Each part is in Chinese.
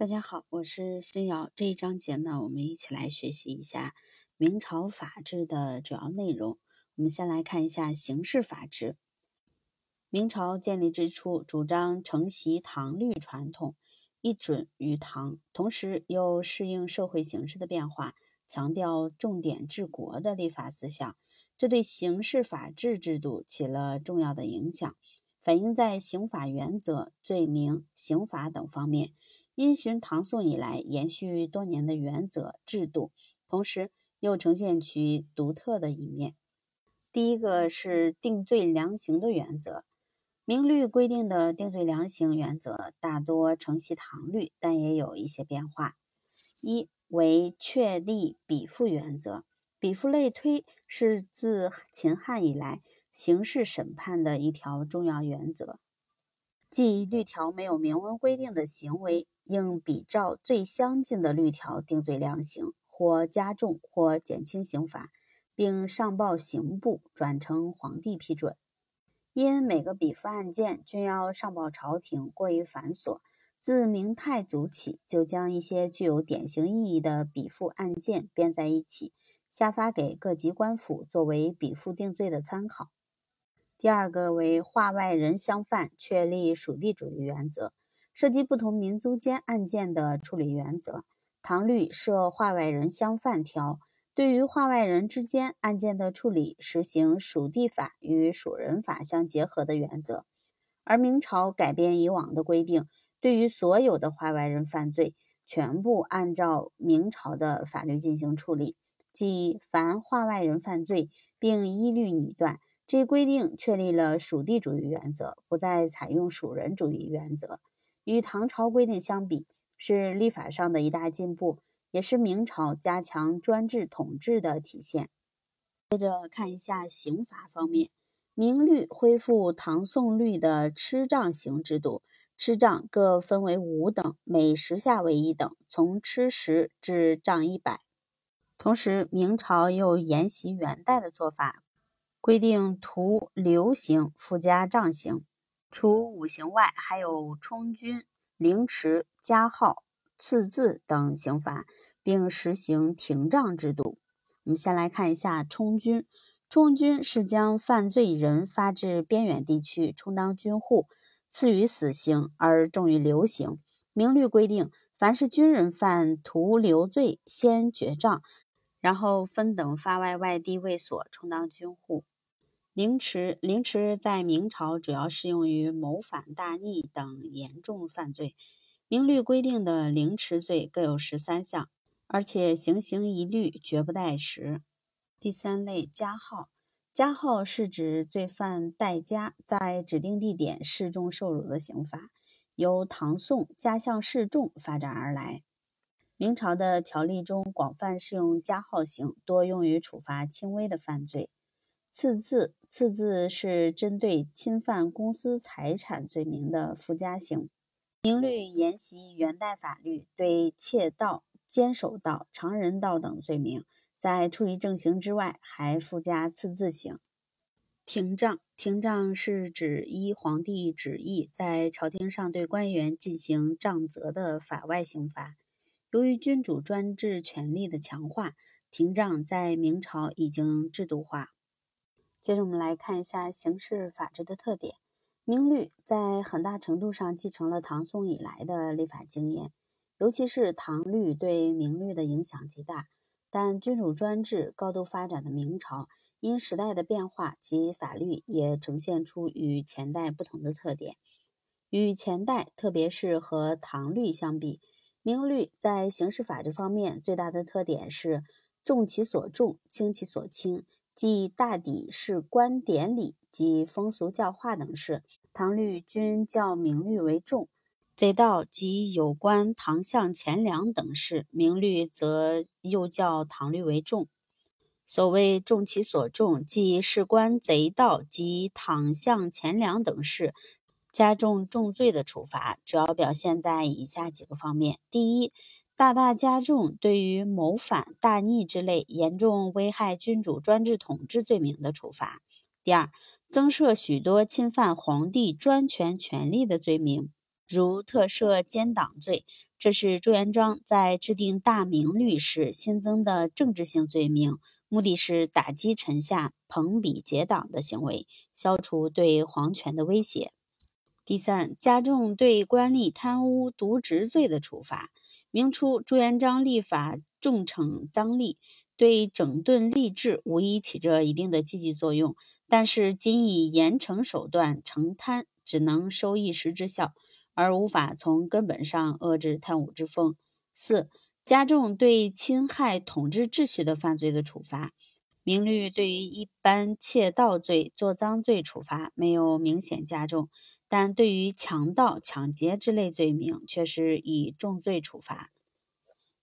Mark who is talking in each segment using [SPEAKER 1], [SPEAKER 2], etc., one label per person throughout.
[SPEAKER 1] 大家好，我是新瑶。这一章节呢，我们一起来学习一下明朝法制的主要内容。我们先来看一下刑事法制。明朝建立之初，主张承袭唐律传统，一准于唐，同时又适应社会形势的变化，强调重点治国的立法思想。这对刑事法制制度起了重要的影响，反映在刑法原则、罪名、刑法等方面。因循唐宋以来延续多年的原则制度，同时又呈现其独特的一面。第一个是定罪量刑的原则。明律规定的定罪量刑原则大多承袭唐律，但也有一些变化。一为确立比附原则。比附类推是自秦汉以来刑事审判的一条重要原则，即律条没有明文规定的行为，应比照最相近的律条定罪量刑，或加重或减轻刑罚，并上报刑部，转呈皇帝批准。因每个比附案件均要上报朝廷，过于繁琐，自明太祖起，就将一些具有典型意义的比附案件编在一起。下发给各级官府作为比附定罪的参考。第二个为化外人相犯，确立属地主义原则，涉及不同民族间案件的处理原则。唐律设化外人相犯条，对于化外人之间案件的处理，实行属地法与属人法相结合的原则。而明朝改变以往的规定，对于所有的化外人犯罪，全部按照明朝的法律进行处理。即凡化外人犯罪，并一律拟断，这一规定确立了属地主义原则，不再采用属人主义原则。与唐朝规定相比，是立法上的一大进步，也是明朝加强专制统治的体现。接着看一下刑罚方面，明律恢复唐宋律的笞杖刑制度，笞杖各分为五等，每十下为一等，从笞十至杖一百。同时，明朝又沿袭元代的做法，规定徒流刑附加杖刑，除五刑外，还有充军、凌迟、加号、赐字等刑罚，并实行廷杖制度。我们先来看一下充军。充军是将犯罪人发至边远地区充当军户，赐予死刑而重于流刑。明律规定，凡是军人犯徒流罪，先绝杖。然后分等发外外地卫所充当军户。凌迟，凌迟在明朝主要适用于谋反、大逆等严重犯罪。明律规定的凌迟罪各有十三项，而且行刑一律，绝不代迟。第三类加号，加号是指罪犯代加在指定地点示众受辱的刑罚，由唐宋加项示众发展而来。明朝的条例中广泛适用加号刑，多用于处罚轻微的犯罪。次字，次字是针对侵犯公司财产罪名的附加刑。明律沿袭元代法律，对窃盗、监守盗、常人盗等罪名，在处以正刑之外，还附加赐字刑。廷杖，廷杖是指依皇帝旨意，在朝廷上对官员进行杖责的法外刑罚。由于君主专制权力的强化，廷杖在明朝已经制度化。接着我们来看一下刑事法治的特点。明律在很大程度上继承了唐宋以来的立法经验，尤其是唐律对明律的影响极大。但君主专制高度发展的明朝，因时代的变化及法律也呈现出与前代不同的特点。与前代，特别是和唐律相比，明律在刑事法治方面最大的特点是重其所重，轻其所轻，即大抵是官典礼及风俗教化等事，唐律均较明律为重；贼盗及有关唐相钱粮等事，明律则又较唐律为重。所谓重其所重，即事关贼盗及唐相钱粮等事。加重重罪的处罚，主要表现在以下几个方面：第一，大大加重对于谋反、大逆之类严重危害君主专制统治罪名的处罚；第二，增设许多侵犯皇帝专权权力的罪名，如特赦奸党罪、这是朱元璋在制定大明律时新增的政治性罪名，目的是打击臣下朋比结党的行为，消除对皇权的威胁。第三，加重对官吏贪污渎职罪的处罚。明初朱元璋立法重惩赃吏，对整顿吏治无疑起着一定的积极作用，但是仅以严惩手段惩贪，只能收一时之效。而无法从根本上遏制贪污之风。四、加重对侵害统治秩序的犯罪的处罚。明律对于一般窃盗罪、作赃罪处罚没有明显加重，但对于强盗、抢劫之类罪名却是以重罪处罚。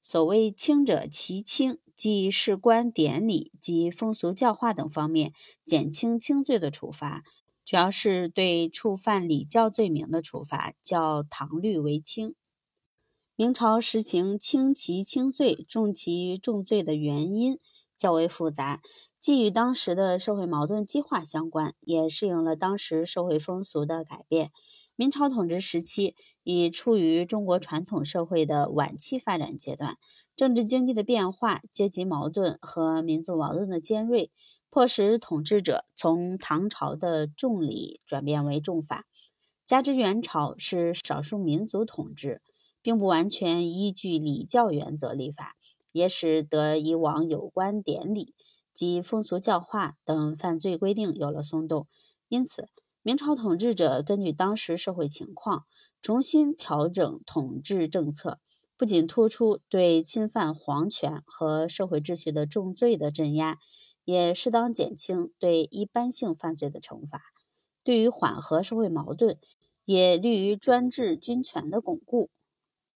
[SPEAKER 1] 所谓轻者其轻，即事关典礼及风俗教化等方面减轻轻罪的处罚。主要是对触犯礼教罪名的处罚，较唐律为轻。明朝实行轻其轻罪、重其重罪的原因较为复杂，既与当时的社会矛盾激化相关，也适应了当时社会风俗的改变。明朝统治时期已处于中国传统社会的晚期发展阶段，政治经济的变化、阶级矛盾和民族矛盾的尖锐。迫使统治者从唐朝的重礼转变为重法，加之元朝是少数民族统治，并不完全依据礼教原则立法，也使得以往有关典礼及风俗教化等犯罪规定有了松动。因此，明朝统治者根据当时社会情况，重新调整统治政策，不仅突出对侵犯皇权和社会秩序的重罪的镇压。也适当减轻对一般性犯罪的惩罚，对于缓和社会矛盾，也利于专制军权的巩固。